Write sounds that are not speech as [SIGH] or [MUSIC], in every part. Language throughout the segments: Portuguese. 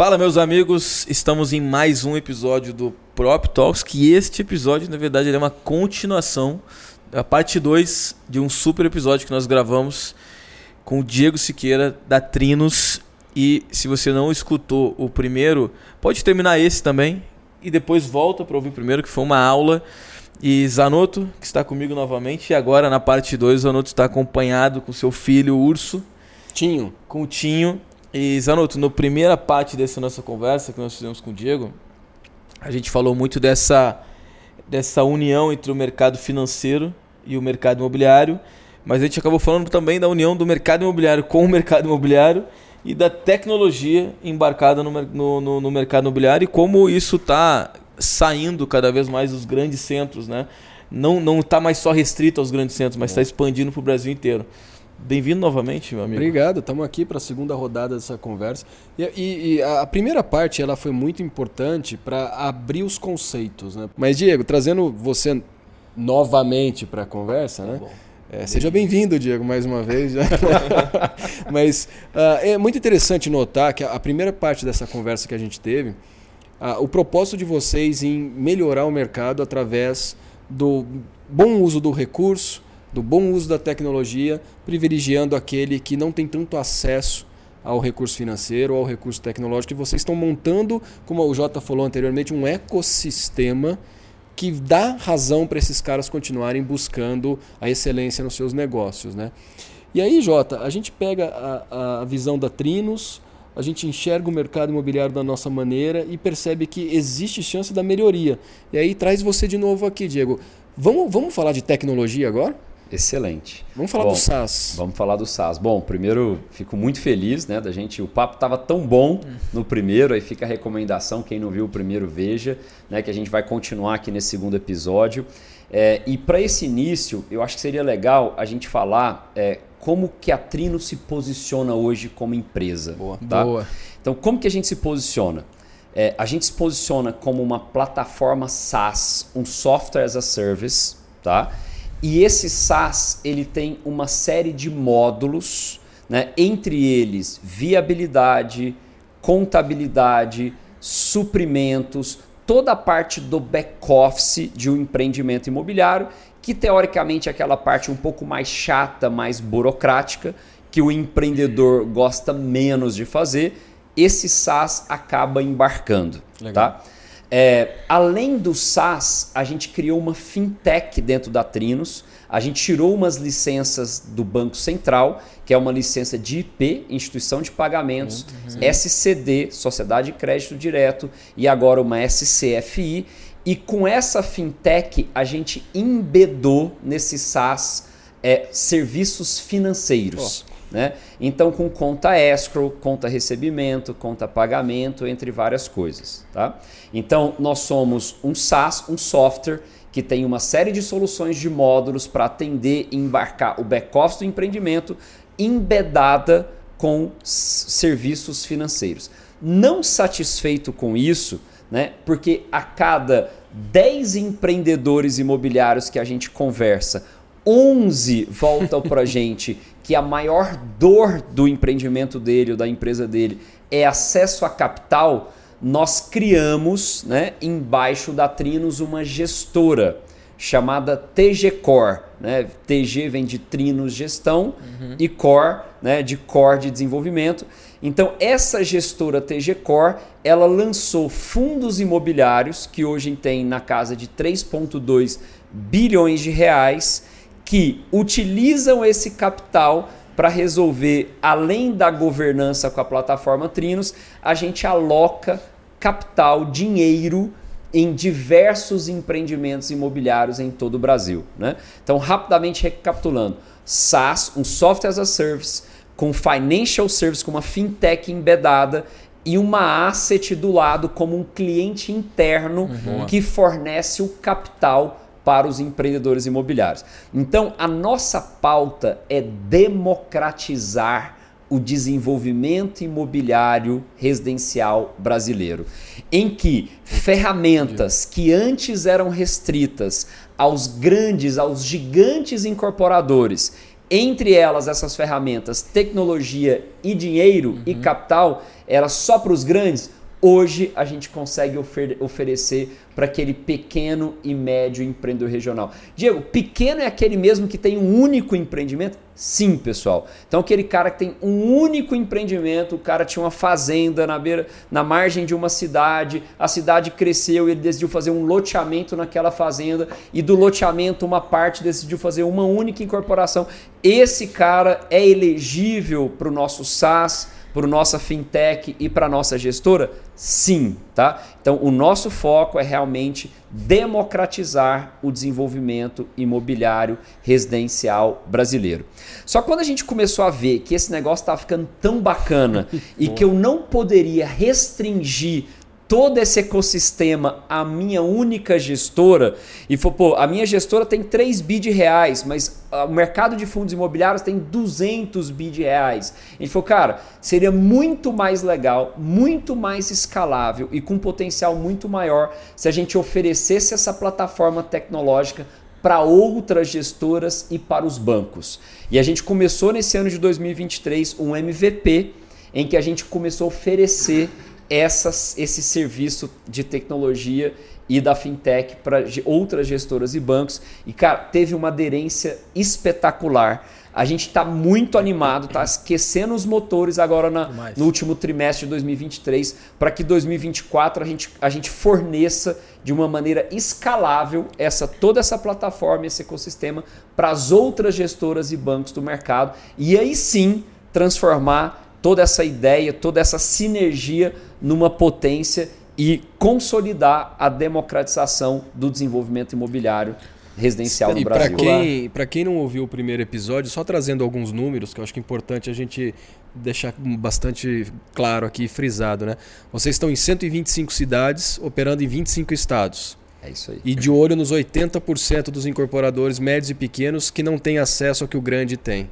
Fala, meus amigos, estamos em mais um episódio do Prop Talks, que este episódio, na verdade, é uma continuação da parte 2 de um super episódio que nós gravamos com o Diego Siqueira, da Trinos. E se você não escutou o primeiro, pode terminar esse também e depois volta para ouvir o primeiro, que foi uma aula. E Zanotto, que está comigo novamente, e agora na parte 2, o Zanotto está acompanhado com seu filho, o Urso. Tinho. Com o Tinho. E Zanotto, na primeira parte dessa nossa conversa que nós fizemos com o Diego, a gente falou muito dessa, dessa união entre o mercado financeiro e o mercado imobiliário, mas a gente acabou falando também da união do mercado imobiliário com o mercado imobiliário e da tecnologia embarcada no, no, no, no mercado imobiliário e como isso está saindo cada vez mais dos grandes centros, né? Não está mais só restrito aos grandes centros, mas está expandindo para o Brasil inteiro. Bem-vindo novamente, meu amigo. Obrigado, estamos aqui para a segunda rodada dessa conversa. E, e, e, a primeira parte ela foi muito importante para abrir os conceitos. Né? Mas, Diego, trazendo você novamente para a conversa, né? Tá é, seja bem-vindo, Diego, mais uma vez. [LAUGHS] Mas uh, é muito interessante notar que a primeira parte dessa conversa que a gente teve, uh, o propósito de vocês em melhorar o mercado através do bom uso do recurso, do bom uso da tecnologia, privilegiando aquele que não tem tanto acesso ao recurso financeiro, ao recurso tecnológico, e vocês estão montando, como o Jota falou anteriormente, um ecossistema que dá razão para esses caras continuarem buscando a excelência nos seus negócios. Né? E aí, Jota, a gente pega a, a visão da Trinos, a gente enxerga o mercado imobiliário da nossa maneira e percebe que existe chance da melhoria. E aí traz você de novo aqui, Diego. Vamos, vamos falar de tecnologia agora? Excelente. Vamos falar bom, do SaaS. Vamos falar do SaaS. Bom, primeiro fico muito feliz, né, da gente. O papo estava tão bom no primeiro, aí fica a recomendação quem não viu o primeiro veja, né, que a gente vai continuar aqui nesse segundo episódio. É, e para esse início, eu acho que seria legal a gente falar é, como que a Trino se posiciona hoje como empresa. Boa. Tá? Boa. Então, como que a gente se posiciona? É, a gente se posiciona como uma plataforma SaaS, um software as a service, tá? E esse SaaS ele tem uma série de módulos, né? entre eles viabilidade, contabilidade, suprimentos, toda a parte do back-office de um empreendimento imobiliário, que teoricamente é aquela parte um pouco mais chata, mais burocrática, que o empreendedor gosta menos de fazer, esse SaaS acaba embarcando. Legal. Tá? É, além do SaaS, a gente criou uma fintech dentro da Trinos. A gente tirou umas licenças do Banco Central, que é uma licença de IP, Instituição de Pagamentos, uhum. SCD, Sociedade de Crédito Direto, e agora uma SCFI. E com essa fintech, a gente embedou nesse SaaS é, serviços financeiros. Oh. Né? Então, com conta escrow, conta recebimento, conta pagamento, entre várias coisas. Tá? Então, nós somos um SaaS, um software que tem uma série de soluções de módulos para atender e embarcar o back-office do empreendimento embedada com serviços financeiros. Não satisfeito com isso, né? porque a cada 10 empreendedores imobiliários que a gente conversa, 11 voltam para a [LAUGHS] gente que a maior dor do empreendimento dele ou da empresa dele é acesso a capital, nós criamos, né, embaixo da Trinos, uma gestora chamada TG Core. Né? TG vem de Trinos Gestão uhum. e Core, né, de Core de Desenvolvimento. Então, essa gestora TG Core, ela lançou fundos imobiliários que hoje tem na casa de 3,2 bilhões de reais que utilizam esse capital para resolver, além da governança com a plataforma Trinos, a gente aloca capital, dinheiro em diversos empreendimentos imobiliários em todo o Brasil. Né? Então, rapidamente recapitulando: SaaS, um software as a service, com financial service, com uma fintech embedada e uma asset do lado como um cliente interno uhum. que fornece o capital para os empreendedores imobiliários. Então, a nossa pauta é democratizar o desenvolvimento imobiliário residencial brasileiro, em que ferramentas que antes eram restritas aos grandes, aos gigantes incorporadores entre elas essas ferramentas, tecnologia e dinheiro uhum. e capital, era só para os grandes, hoje a gente consegue ofer oferecer para aquele pequeno e médio empreendedor regional. Diego, pequeno é aquele mesmo que tem um único empreendimento? Sim, pessoal. Então aquele cara que tem um único empreendimento, o cara tinha uma fazenda na beira, na margem de uma cidade, a cidade cresceu e ele decidiu fazer um loteamento naquela fazenda e do loteamento uma parte decidiu fazer uma única incorporação. Esse cara é elegível para o nosso SaaS para nossa fintech e para nossa gestora? Sim, tá? Então o nosso foco é realmente democratizar o desenvolvimento imobiliário residencial brasileiro. Só quando a gente começou a ver que esse negócio estava ficando tão bacana [LAUGHS] e que eu não poderia restringir todo esse ecossistema a minha única gestora e falou, pô, a minha gestora tem 3 bi de reais, mas o mercado de fundos imobiliários tem 200 bi de reais. Gente falou, cara, seria muito mais legal, muito mais escalável e com potencial muito maior se a gente oferecesse essa plataforma tecnológica para outras gestoras e para os bancos. E a gente começou nesse ano de 2023 um MVP em que a gente começou a oferecer essas, esse serviço de tecnologia e da fintech para outras gestoras e bancos. E, cara, teve uma aderência espetacular. A gente está muito animado, está esquecendo os motores agora na, no último trimestre de 2023, para que 2024 a gente, a gente forneça de uma maneira escalável essa toda essa plataforma, esse ecossistema para as outras gestoras e bancos do mercado. E aí sim transformar toda essa ideia, toda essa sinergia numa potência e consolidar a democratização do desenvolvimento imobiliário residencial no Brasil. E para quem, quem não ouviu o primeiro episódio, só trazendo alguns números que eu acho que é importante a gente deixar bastante claro aqui, frisado, né? Vocês estão em 125 cidades, operando em 25 estados. É isso aí. E de olho nos 80% dos incorporadores médios e pequenos que não têm acesso ao que o grande tem.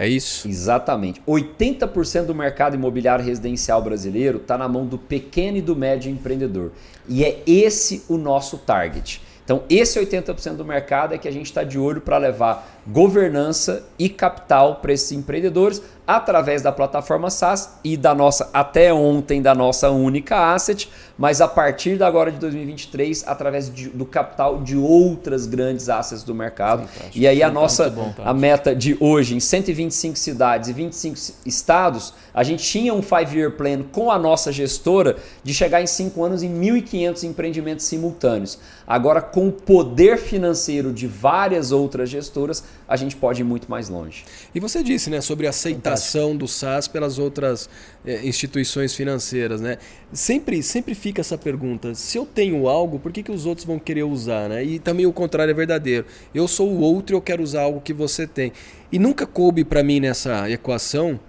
É isso? Exatamente. 80% do mercado imobiliário residencial brasileiro está na mão do pequeno e do médio empreendedor. E é esse o nosso target. Então, esse 80% do mercado é que a gente está de olho para levar governança e capital para esses empreendedores através da plataforma SaaS e da nossa, até ontem, da nossa única asset, mas a partir da agora de 2023, através de, do capital de outras grandes assets do mercado. Fantástico. E aí a nossa bom, a meta de hoje, em 125 cidades e 25 estados, a gente tinha um five-year plan com a nossa gestora de chegar em 5 anos em 1.500 empreendimentos simultâneos. Agora, com o poder financeiro de várias outras gestoras, a gente pode ir muito mais longe. E você disse né, sobre a aceitação Fantástico. do SaaS pelas outras é, instituições financeiras. Né? Sempre, sempre fica essa pergunta: se eu tenho algo, por que, que os outros vão querer usar? Né? E também o contrário é verdadeiro. Eu sou o outro e eu quero usar algo que você tem. E nunca coube para mim nessa equação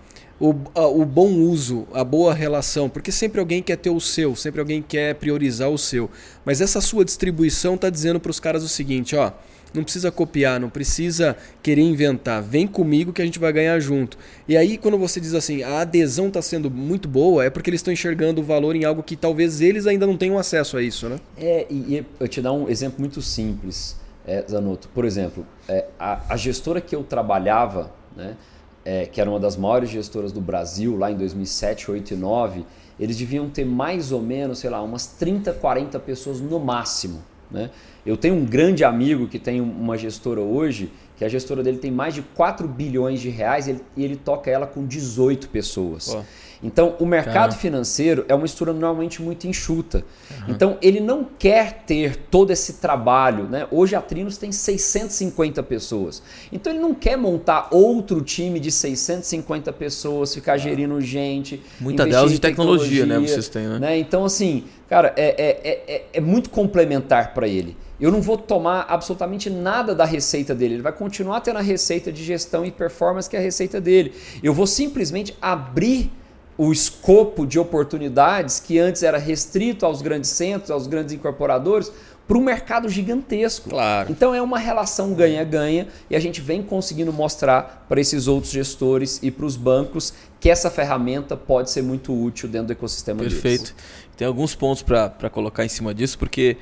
o, o bom uso, a boa relação, porque sempre alguém quer ter o seu, sempre alguém quer priorizar o seu. Mas essa sua distribuição está dizendo para os caras o seguinte: ó não precisa copiar, não precisa querer inventar. Vem comigo que a gente vai ganhar junto. E aí, quando você diz assim, a adesão está sendo muito boa, é porque eles estão enxergando o valor em algo que talvez eles ainda não tenham acesso a isso, né? É, e, eu te dar um exemplo muito simples, é, Zanotto. Por exemplo, é, a, a, gestora que eu trabalhava, né, é, que era uma das maiores gestoras do Brasil, lá em 2007, 2008 e 2009, eles deviam ter mais ou menos, sei lá, umas 30, 40 pessoas no máximo. Né? Eu tenho um grande amigo que tem uma gestora hoje, que a gestora dele tem mais de 4 bilhões de reais e ele, e ele toca ela com 18 pessoas. Pô. Então, o mercado financeiro é uma estrutura normalmente muito enxuta. Uhum. Então, ele não quer ter todo esse trabalho. Né? Hoje, a Trinos tem 650 pessoas. Então, ele não quer montar outro time de 650 pessoas, ficar gerindo gente. Muita delas de tecnologia, tecnologia, né? Vocês têm, né? né? Então, assim, cara, é, é, é, é muito complementar para ele eu não vou tomar absolutamente nada da receita dele. Ele vai continuar tendo a receita de gestão e performance que é a receita dele. Eu vou simplesmente abrir o escopo de oportunidades que antes era restrito aos grandes centros, aos grandes incorporadores, para um mercado gigantesco. Claro. Então é uma relação ganha-ganha e a gente vem conseguindo mostrar para esses outros gestores e para os bancos que essa ferramenta pode ser muito útil dentro do ecossistema Perfeito. Deles. Tem alguns pontos para colocar em cima disso, porque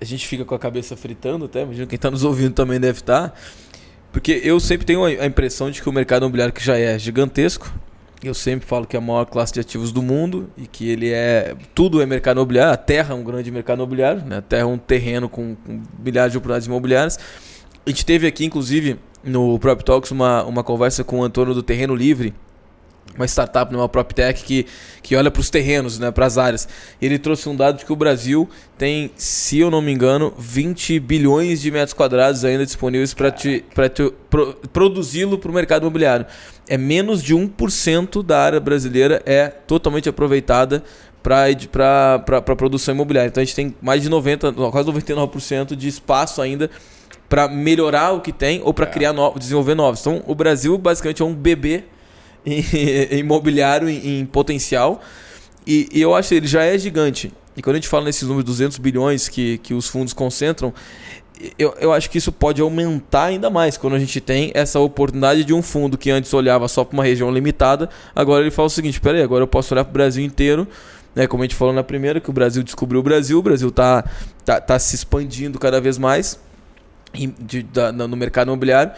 a gente fica com a cabeça fritando até, imagino quem está nos ouvindo também deve estar. Tá. Porque eu sempre tenho a impressão de que o mercado imobiliário que já é gigantesco, eu sempre falo que é a maior classe de ativos do mundo e que ele é. Tudo é mercado imobiliário, a terra é um grande mercado imobiliário, né? a terra é um terreno com, com milhares de oportunidades imobiliárias. A gente teve aqui, inclusive, no Prop Talks, uma, uma conversa com o Antônio do Terreno Livre, uma startup, uma PropTech que, que olha para os terrenos, né, para as áreas. Ele trouxe um dado de que o Brasil tem, se eu não me engano, 20 bilhões de metros quadrados ainda disponíveis para pro, produzi-lo para o mercado imobiliário. É menos de 1% da área brasileira é totalmente aproveitada para a produção imobiliária. Então a gente tem mais de 90, quase 99% de espaço ainda para melhorar o que tem ou para é. criar novos, desenvolver novos. Então o Brasil basicamente é um bebê [LAUGHS] imobiliário em, em potencial. E, e, eu acho que ele já é gigante. E quando a gente fala nesses números de 200 bilhões que, que os fundos concentram, eu, eu acho que isso pode aumentar ainda mais quando a gente tem essa oportunidade de um fundo que antes olhava só para uma região limitada, agora ele fala o seguinte: peraí, agora eu posso olhar para o Brasil inteiro. Né, como a gente falou na primeira, que o Brasil descobriu o Brasil, o Brasil está tá, tá se expandindo cada vez mais de, da, no mercado imobiliário.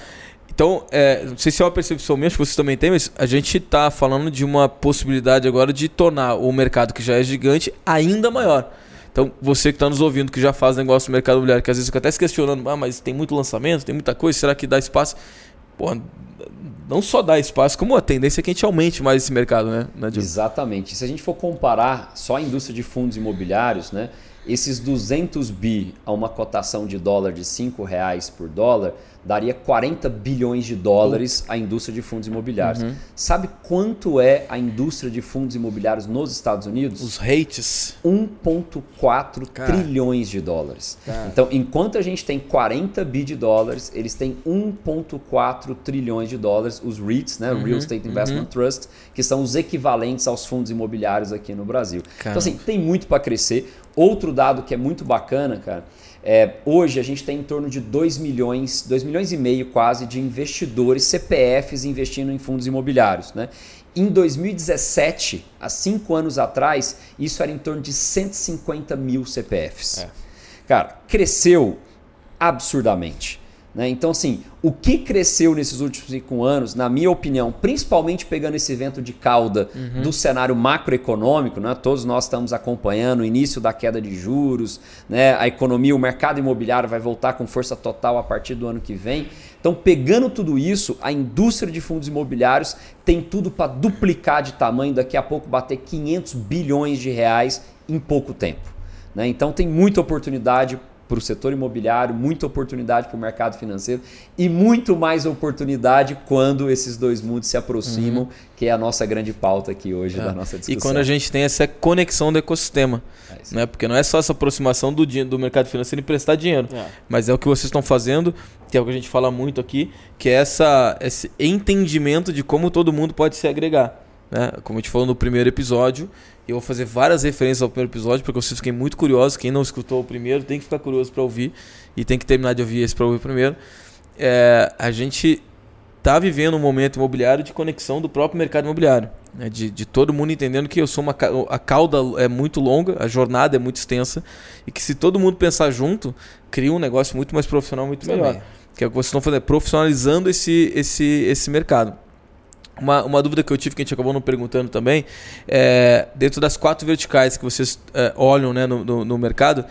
Então, é, não sei se é uma percepção minha, acho que vocês também têm, mas a gente está falando de uma possibilidade agora de tornar o mercado que já é gigante ainda maior. Então, você que está nos ouvindo, que já faz negócio no mercado imobiliário, que às vezes fica até se questionando, ah, mas tem muito lançamento, tem muita coisa, será que dá espaço? Pô, não só dá espaço, como a tendência é que a gente aumente mais esse mercado, né? Exatamente. Se a gente for comparar só a indústria de fundos imobiliários, né? Esses 200 bi a uma cotação de dólar de 5 reais por dólar daria 40 bilhões de dólares à indústria de fundos imobiliários. Uhum. Sabe quanto é a indústria de fundos imobiliários nos Estados Unidos? Os rates? 1,4 trilhões de dólares. Cara. Então, enquanto a gente tem 40 bi de dólares, eles têm 1,4 trilhões de dólares, os REITs, né? Uhum. Real Estate Investment uhum. Trust, que são os equivalentes aos fundos imobiliários aqui no Brasil. Então, assim, tem muito para crescer. Outro dado que é muito bacana, cara, é, hoje a gente tem em torno de 2 milhões, 2 milhões e meio quase de investidores, CPFs investindo em fundos imobiliários. Né? Em 2017, há cinco anos atrás, isso era em torno de 150 mil CPFs. É. Cara, cresceu absurdamente. Né? Então, assim, o que cresceu nesses últimos cinco anos, na minha opinião, principalmente pegando esse vento de cauda uhum. do cenário macroeconômico, né? todos nós estamos acompanhando o início da queda de juros, né? a economia, o mercado imobiliário vai voltar com força total a partir do ano que vem. Então, pegando tudo isso, a indústria de fundos imobiliários tem tudo para duplicar de tamanho, daqui a pouco bater 500 bilhões de reais em pouco tempo. Né? Então, tem muita oportunidade para o setor imobiliário, muita oportunidade para o mercado financeiro e muito mais oportunidade quando esses dois mundos se aproximam, uhum. que é a nossa grande pauta aqui hoje é. da nossa discussão. E quando a gente tem essa conexão do ecossistema, é né? porque não é só essa aproximação do, do mercado financeiro e prestar dinheiro, é. mas é o que vocês estão fazendo, que é o que a gente fala muito aqui, que é essa, esse entendimento de como todo mundo pode se agregar. Né? Como a gente falou no primeiro episódio, eu vou fazer várias referências ao primeiro episódio, porque eu fiquei muito curioso. Quem não escutou o primeiro tem que ficar curioso para ouvir e tem que terminar de ouvir esse para ouvir primeiro. É, a gente está vivendo um momento imobiliário de conexão do próprio mercado imobiliário. Né? De, de, todo mundo entendendo que eu sou uma, a cauda é muito longa, a jornada é muito extensa e que se todo mundo pensar junto, cria um negócio muito mais profissional, muito melhor. Que é o que vocês estão fazendo, profissionalizando esse, esse, esse mercado. Uma, uma dúvida que eu tive, que a gente acabou não perguntando também, é, dentro das quatro verticais que vocês é, olham né, no, no, no mercado,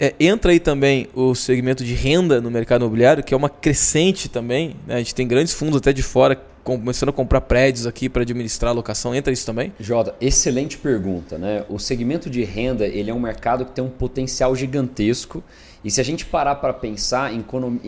é, entra aí também o segmento de renda no mercado imobiliário, que é uma crescente também. Né? A gente tem grandes fundos até de fora começando a comprar prédios aqui para administrar a locação. Entra isso também? Jota, excelente pergunta. Né? O segmento de renda ele é um mercado que tem um potencial gigantesco e se a gente parar para pensar em,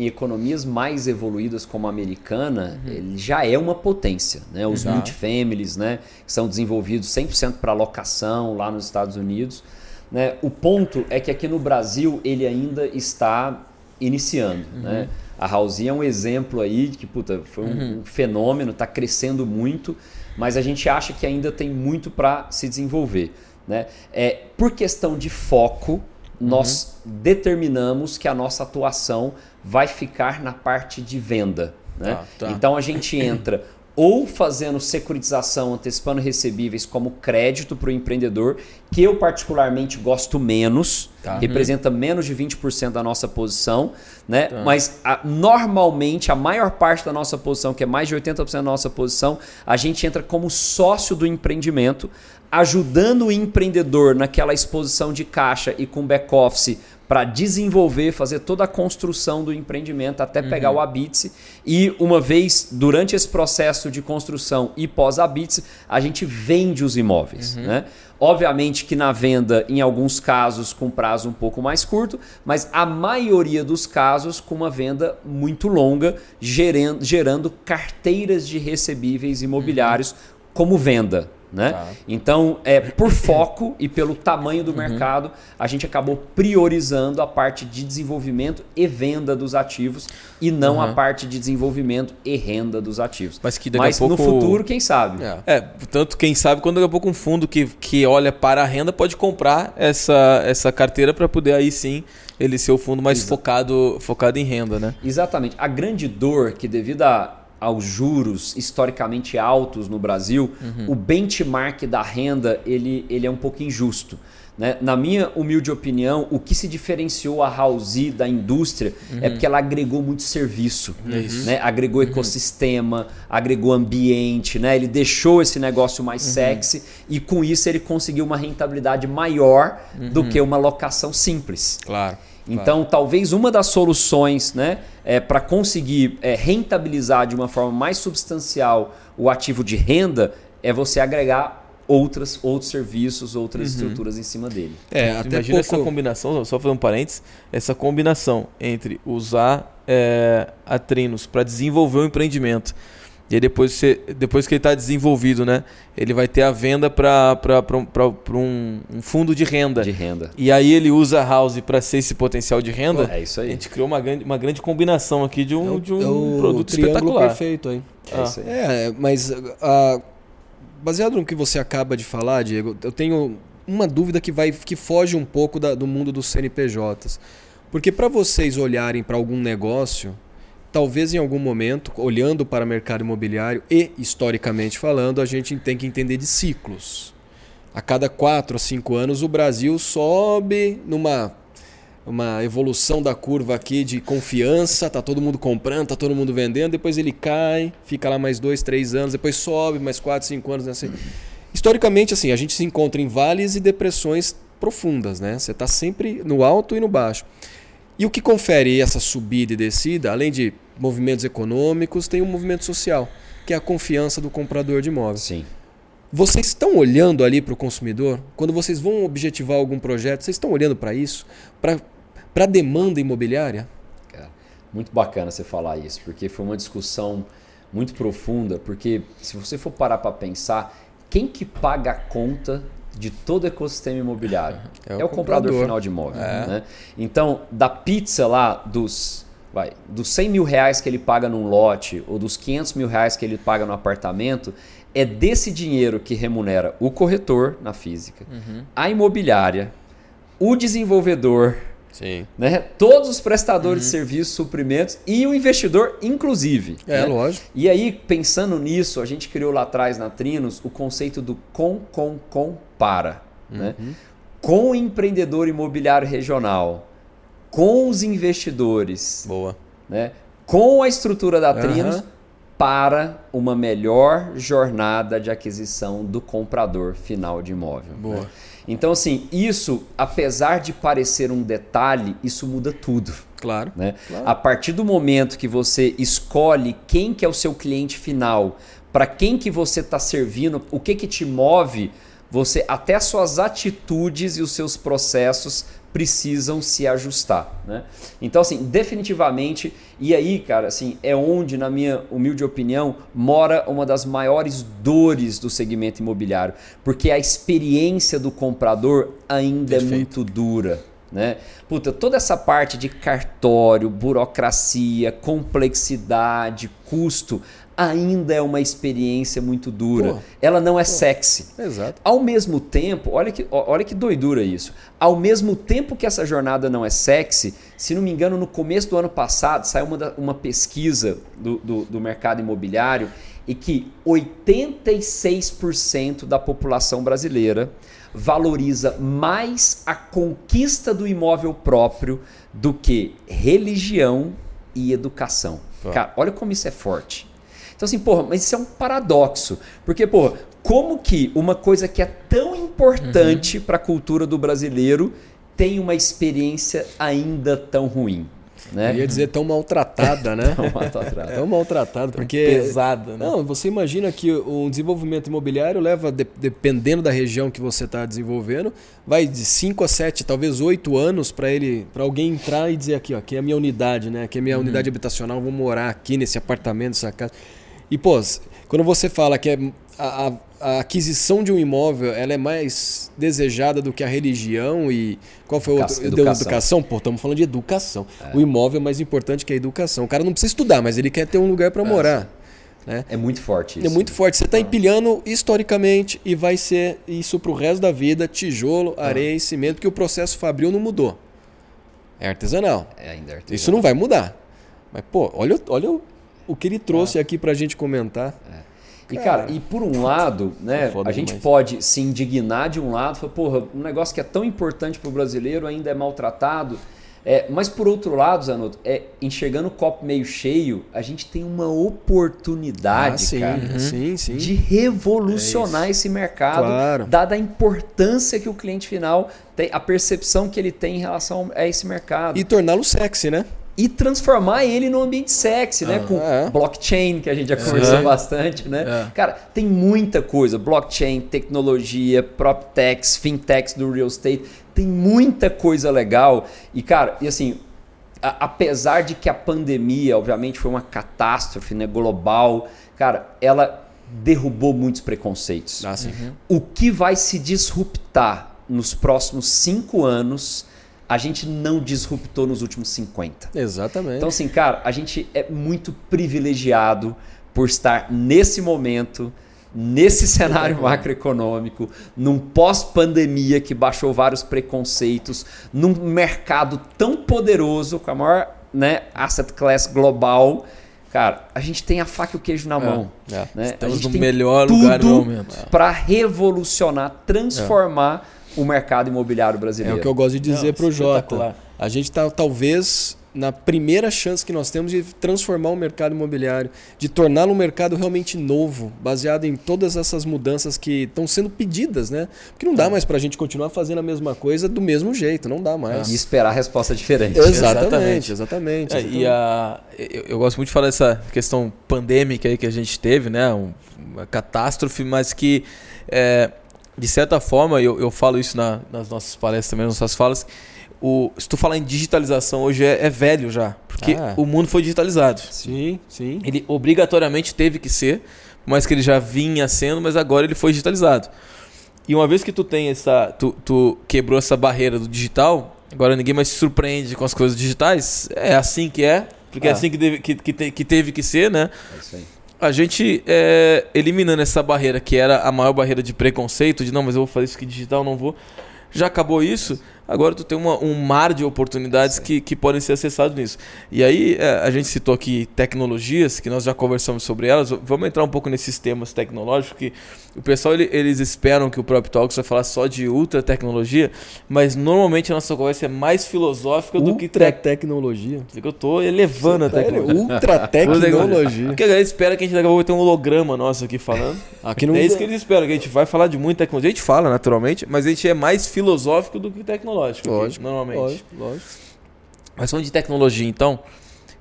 economias mais evoluídas como a americana, uhum. ele já é uma potência. Né? Os Exato. multifamilies, né, que são desenvolvidos 100% para locação lá nos Estados Unidos. Né? O ponto é que aqui no Brasil ele ainda está iniciando. Uhum. Né? A House é um exemplo aí de que puta, foi um, uhum. um fenômeno, está crescendo muito, mas a gente acha que ainda tem muito para se desenvolver. Né? É, por questão de foco, nós uhum. determinamos que a nossa atuação vai ficar na parte de venda. Né? Tá, tá. Então a gente entra ou fazendo securitização, antecipando recebíveis como crédito para o empreendedor, que eu particularmente gosto menos, tá. representa menos de 20% da nossa posição, né? Tá. Mas a, normalmente a maior parte da nossa posição, que é mais de 80% da nossa posição, a gente entra como sócio do empreendimento, ajudando o empreendedor naquela exposição de caixa e com back office para desenvolver, fazer toda a construção do empreendimento até pegar uhum. o Abitse. E uma vez durante esse processo de construção e pós-Abitse, a gente vende os imóveis. Uhum. Né? Obviamente que na venda, em alguns casos, com prazo um pouco mais curto, mas a maioria dos casos com uma venda muito longa, gerando, gerando carteiras de recebíveis imobiliários uhum. como venda. Né? Tá. Então, é, por foco e pelo tamanho do uhum. mercado, a gente acabou priorizando a parte de desenvolvimento e venda dos ativos e não uhum. a parte de desenvolvimento e renda dos ativos. Mas, que daqui Mas a pouco... no futuro, quem sabe? É. é, tanto quem sabe quando daqui a pouco um fundo que, que olha para a renda pode comprar essa, essa carteira para poder aí sim ele ser o fundo mais focado, focado em renda, né? Exatamente. A grande dor que devido a aos juros historicamente altos no Brasil, uhum. o benchmark da renda ele, ele é um pouco injusto. Né? Na minha humilde opinião, o que se diferenciou a House da indústria é uhum. é porque ela agregou muito serviço. Uhum. Né? Agregou ecossistema, agregou ambiente, né? ele deixou esse negócio mais uhum. sexy e com isso ele conseguiu uma rentabilidade maior do uhum. que uma locação simples. Claro. Então, claro. talvez uma das soluções né, é, para conseguir é, rentabilizar de uma forma mais substancial o ativo de renda é você agregar outras, outros serviços, outras uhum. estruturas em cima dele. É, até Imagina pouco... essa combinação, só fazer um parênteses, essa combinação entre usar é, a Trinos para desenvolver o um empreendimento e aí depois, você, depois que ele está desenvolvido, né? Ele vai ter a venda para um, um, fundo de renda. De renda. E aí ele usa a house para ser esse potencial de renda. é isso aí. A gente criou uma grande, uma grande combinação aqui de um, é o, de um é produto espetacular. perfeito aí. É, isso aí. é mas uh, baseado no que você acaba de falar, Diego, eu tenho uma dúvida que vai que foge um pouco da, do mundo dos CNPJs. Porque para vocês olharem para algum negócio talvez em algum momento, olhando para o mercado imobiliário e historicamente falando, a gente tem que entender de ciclos. A cada quatro a cinco anos o Brasil sobe numa uma evolução da curva aqui de confiança, tá todo mundo comprando, tá todo mundo vendendo, depois ele cai, fica lá mais dois, três anos, depois sobe mais quatro, cinco anos. Né? Historicamente, assim, a gente se encontra em vales e depressões profundas, né? Você está sempre no alto e no baixo. E o que confere essa subida e descida, além de movimentos econômicos, tem um movimento social, que é a confiança do comprador de imóveis. Sim. Vocês estão olhando ali para o consumidor? Quando vocês vão objetivar algum projeto, vocês estão olhando para isso? Para a demanda imobiliária? Cara, muito bacana você falar isso, porque foi uma discussão muito profunda, porque se você for parar para pensar, quem que paga a conta de todo o ecossistema imobiliário. É o, é o comprador. comprador. final de imóvel. É. Né? Então, da pizza lá dos, vai, dos 100 mil reais que ele paga num lote ou dos 500 mil reais que ele paga no apartamento, é desse dinheiro que remunera o corretor na física, uhum. a imobiliária, o desenvolvedor, Sim. Né? Todos os prestadores uhum. de serviços, suprimentos e o investidor, inclusive. É, né? lógico. E aí, pensando nisso, a gente criou lá atrás na Trinos o conceito do com, com, com, para. Né? Uhum. Né? Com o empreendedor imobiliário regional, com os investidores. Boa. Né? Com a estrutura da Trinos. Uhum. Para uma melhor jornada de aquisição do comprador final de imóvel. Boa. Né? Então, assim, isso, apesar de parecer um detalhe, isso muda tudo. Claro, né? claro. A partir do momento que você escolhe quem que é o seu cliente final, para quem que você está servindo, o que que te move, você até suas atitudes e os seus processos precisam se ajustar, né? Então assim, definitivamente, e aí, cara, assim, é onde na minha humilde opinião mora uma das maiores dores do segmento imobiliário, porque a experiência do comprador ainda Perfeito. é muito dura, né? Puta, toda essa parte de cartório, burocracia, complexidade, custo, ainda é uma experiência muito dura. Pô, Ela não é pô, sexy. Exato. Ao mesmo tempo, olha que, olha que doidura isso. Ao mesmo tempo que essa jornada não é sexy, se não me engano, no começo do ano passado saiu uma, uma pesquisa do, do, do mercado imobiliário e que 86% da população brasileira valoriza mais a conquista do imóvel próprio do que religião e educação. Cara, olha como isso é forte. Então, assim, porra, mas isso é um paradoxo. Porque, porra, como que uma coisa que é tão importante uhum. para a cultura do brasileiro tem uma experiência ainda tão ruim? Né? Eu ia dizer tão maltratada, né? [LAUGHS] tão maltratada. tão maltratada, porque. Pesada, né? Não, você imagina que o desenvolvimento imobiliário leva, de, dependendo da região que você está desenvolvendo, vai de 5 a 7, talvez 8 anos para ele, para alguém entrar e dizer aqui, ó, aqui é a minha unidade, né? Aqui é a minha uhum. unidade habitacional, vou morar aqui nesse apartamento, nessa casa. E, pô, quando você fala que é a, a aquisição de um imóvel ela é mais desejada do que a religião e qual foi o outro? Educação. educação? Pô, estamos falando de educação. É. O imóvel é mais importante que a educação. O cara não precisa estudar, mas ele quer ter um lugar para é, morar. Né? É muito forte isso. É muito forte. Você está ah. empilhando historicamente e vai ser isso para o resto da vida: tijolo, ah. areia e cimento, porque o processo fabril não mudou. É artesanal. É ainda artesanal. Isso não vai mudar. Mas, pô, olha, olha o, o que ele trouxe ah. aqui para a gente comentar. É. E, cara, e por um lado, [LAUGHS] né, a gente demais. pode se indignar de um lado, falar, porra, um negócio que é tão importante para o brasileiro ainda é maltratado. É, mas por outro lado, Zanotto, é, enxergando o copo meio cheio, a gente tem uma oportunidade, ah, sim, cara, uhum. sim, sim. de revolucionar é esse mercado, claro. dada a importância que o cliente final tem, a percepção que ele tem em relação a esse mercado. E torná-lo sexy, né? E transformar ele num ambiente sexy, né? Ah, Com é. blockchain, que a gente já conversou é. bastante, né? É. Cara, tem muita coisa. Blockchain, tecnologia, PropTechs, fintechs do real estate. Tem muita coisa legal. E, cara, e assim, a, apesar de que a pandemia, obviamente, foi uma catástrofe né, global, cara, ela derrubou muitos preconceitos. Ah, uhum. O que vai se disruptar nos próximos cinco anos a gente não disruptou nos últimos 50. Exatamente. Então, assim, cara, a gente é muito privilegiado por estar nesse momento, nesse cenário macroeconômico, num pós-pandemia que baixou vários preconceitos, num mercado tão poderoso, com a maior né, asset class global. Cara, a gente tem a faca e o queijo na é, mão. É. Né? Estamos no melhor lugar do momento. Para revolucionar, transformar. É o mercado imobiliário brasileiro. É o que eu gosto de dizer para o Jota. A gente está talvez na primeira chance que nós temos de transformar o mercado imobiliário, de torná-lo um mercado realmente novo, baseado em todas essas mudanças que estão sendo pedidas, né? Porque não dá é. mais para a gente continuar fazendo a mesma coisa do mesmo jeito, não dá mais. E esperar a resposta diferente. Exatamente, exatamente. É, e a, eu, eu, gosto muito de falar dessa questão pandêmica aí que a gente teve, né? Um, uma catástrofe, mas que é, de certa forma, eu, eu falo isso na, nas nossas palestras também, nas nossas falas, o, se tu falar em digitalização hoje é, é velho já, porque ah. o mundo foi digitalizado. Sim, sim. Ele obrigatoriamente teve que ser, mas que ele já vinha sendo, mas agora ele foi digitalizado. E uma vez que tu tem essa, tu, tu quebrou essa barreira do digital, agora ninguém mais se surpreende com as coisas digitais. É assim que é, porque é, é assim que, deve, que, que, te, que teve que ser, né? É isso aí a gente é, eliminando essa barreira que era a maior barreira de preconceito, de não, mas eu vou fazer isso aqui digital, não vou. Já acabou isso, agora tu tem uma, um mar de oportunidades que, que podem ser acessadas nisso. E aí, é, a gente citou aqui tecnologias, que nós já conversamos sobre elas. Vamos entrar um pouco nesses temas tecnológicos, que o pessoal ele, eles esperam que o próprio Talks vai falar só de ultra tecnologia, mas normalmente a nossa conversa é mais filosófica ultra do que te... tecnologia. Eu estou elevando a tá tecnologia. Ultra [LAUGHS] tecnologia. Porque a galera espera que a gente daqui a pouco tenha um holograma nosso aqui falando. Aqui não é isso que eles esperam, que a gente vai falar de muita tecnologia. A gente fala naturalmente, mas a gente é mais filosófico do que tecnológico tecnológico, lógico, normalmente. Lógico, lógico. Mas falando de tecnologia, então,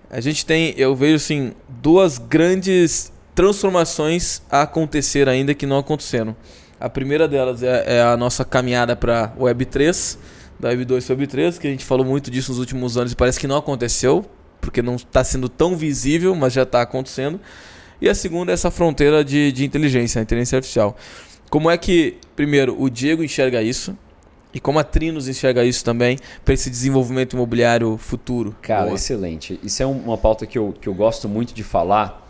a gente tem, eu vejo assim, duas grandes transformações a acontecer ainda que não aconteceram. A primeira delas é, é a nossa caminhada para Web 3, da Web 2 para Web 3, que a gente falou muito disso nos últimos anos e parece que não aconteceu, porque não está sendo tão visível, mas já está acontecendo. E a segunda é essa fronteira de, de inteligência, a inteligência artificial. Como é que, primeiro, o Diego enxerga isso? E como a Trinos enxerga isso também para esse desenvolvimento imobiliário futuro? Cara, Boa. excelente. Isso é uma pauta que eu, que eu gosto muito de falar.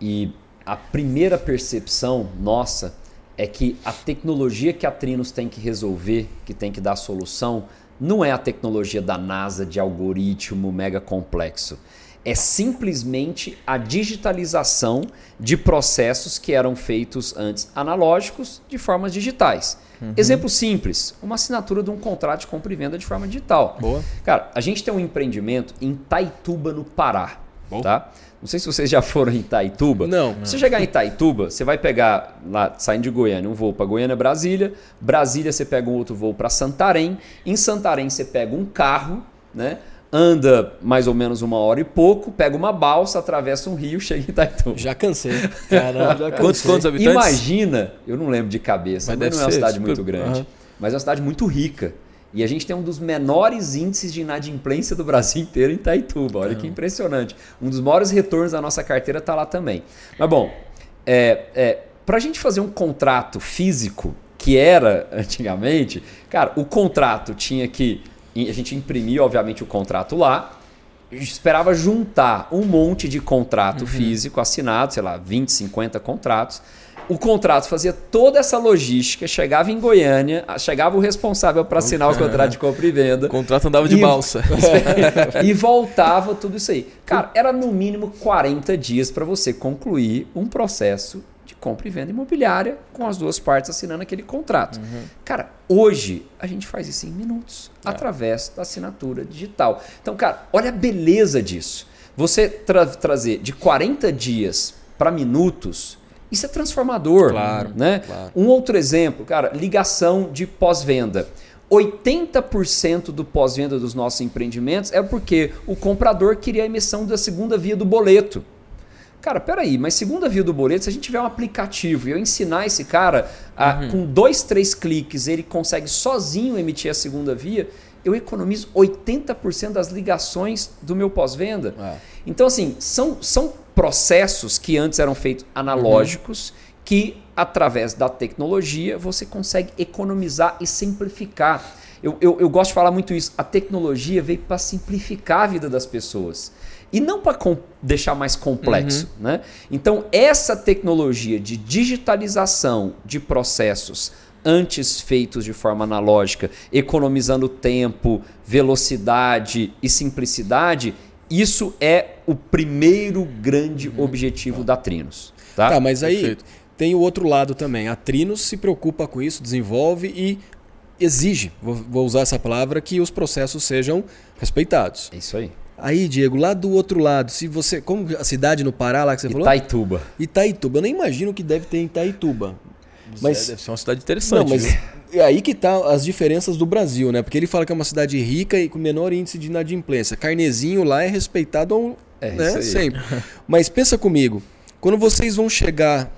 E a primeira percepção nossa é que a tecnologia que a Trinos tem que resolver, que tem que dar solução, não é a tecnologia da NASA de algoritmo mega complexo. É simplesmente a digitalização de processos que eram feitos antes analógicos de formas digitais. Uhum. Exemplo simples: uma assinatura de um contrato de compra e venda de forma digital. Boa. Cara, a gente tem um empreendimento em Taituba, no Pará. Boa. Tá? Não sei se vocês já foram em Itaituba. Não. Se você chegar em Itaituba, você vai pegar lá, saindo de Goiânia, um voo para Goiânia, Brasília. Brasília, você pega um outro voo para Santarém. Em Santarém, você pega um carro, né? Anda mais ou menos uma hora e pouco, pega uma balsa, atravessa um rio, [LAUGHS] chega em Itaituba. Já cansei. Caramba, já [LAUGHS] cansei. Quantos, quantos habitantes? Imagina, eu não lembro de cabeça, mas, mas não é uma cidade super... muito grande, uhum. mas é uma cidade muito rica. E a gente tem um dos menores índices de inadimplência do Brasil inteiro em Itaituba. Olha que impressionante. Um dos maiores retornos da nossa carteira está lá também. Mas bom, é, é, para a gente fazer um contrato físico, que era antigamente, cara, o contrato tinha que. A gente imprimia, obviamente, o contrato lá, esperava juntar um monte de contrato uhum. físico assinado, sei lá, 20, 50 contratos o contrato fazia toda essa logística, chegava em Goiânia, chegava o responsável para assinar o contrato de compra e venda. O contrato andava de e, balsa. [LAUGHS] e voltava tudo isso aí. Cara, era no mínimo 40 dias para você concluir um processo compra e venda imobiliária com as duas partes assinando aquele contrato. Uhum. Cara, hoje a gente faz isso em minutos, é. através da assinatura digital. Então, cara, olha a beleza disso. Você tra trazer de 40 dias para minutos isso é transformador. Claro, né? Claro. Um outro exemplo, cara, ligação de pós-venda. 80% do pós-venda dos nossos empreendimentos é porque o comprador queria a emissão da segunda via do boleto. Cara, peraí, mas segunda via do boleto, se a gente tiver um aplicativo e eu ensinar esse cara, a, uhum. com dois, três cliques, ele consegue sozinho emitir a segunda via, eu economizo 80% das ligações do meu pós-venda. É. Então, assim, são, são processos que antes eram feitos analógicos, uhum. que através da tecnologia você consegue economizar e simplificar. Eu, eu, eu gosto de falar muito isso. A tecnologia veio para simplificar a vida das pessoas e não para deixar mais complexo. Uhum. Né? Então, essa tecnologia de digitalização de processos antes feitos de forma analógica, economizando tempo, velocidade e simplicidade, isso é o primeiro grande uhum. objetivo da Trinos. Tá, tá mas aí Perfeito. tem o outro lado também. A Trinos se preocupa com isso, desenvolve e exige, vou, vou usar essa palavra, que os processos sejam respeitados. É isso aí. Aí, Diego, lá do outro lado, se você. Como a cidade no Pará lá que você Itaituba. falou? Itaituba. Itaituba. Eu nem imagino o que deve ter em Itaituba. Mas, deve ser uma cidade interessante. Não, mas viu? é aí que tá as diferenças do Brasil, né? Porque ele fala que é uma cidade rica e com menor índice de inadimplência. Carnezinho lá é respeitado ao, é, né? sempre. [LAUGHS] Mas pensa comigo, quando vocês vão chegar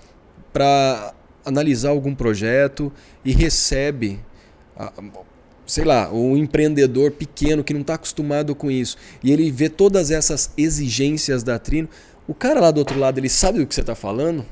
para analisar algum projeto e recebe, sei lá, um empreendedor pequeno que não está acostumado com isso e ele vê todas essas exigências da Trino, o cara lá do outro lado ele sabe do que você está falando?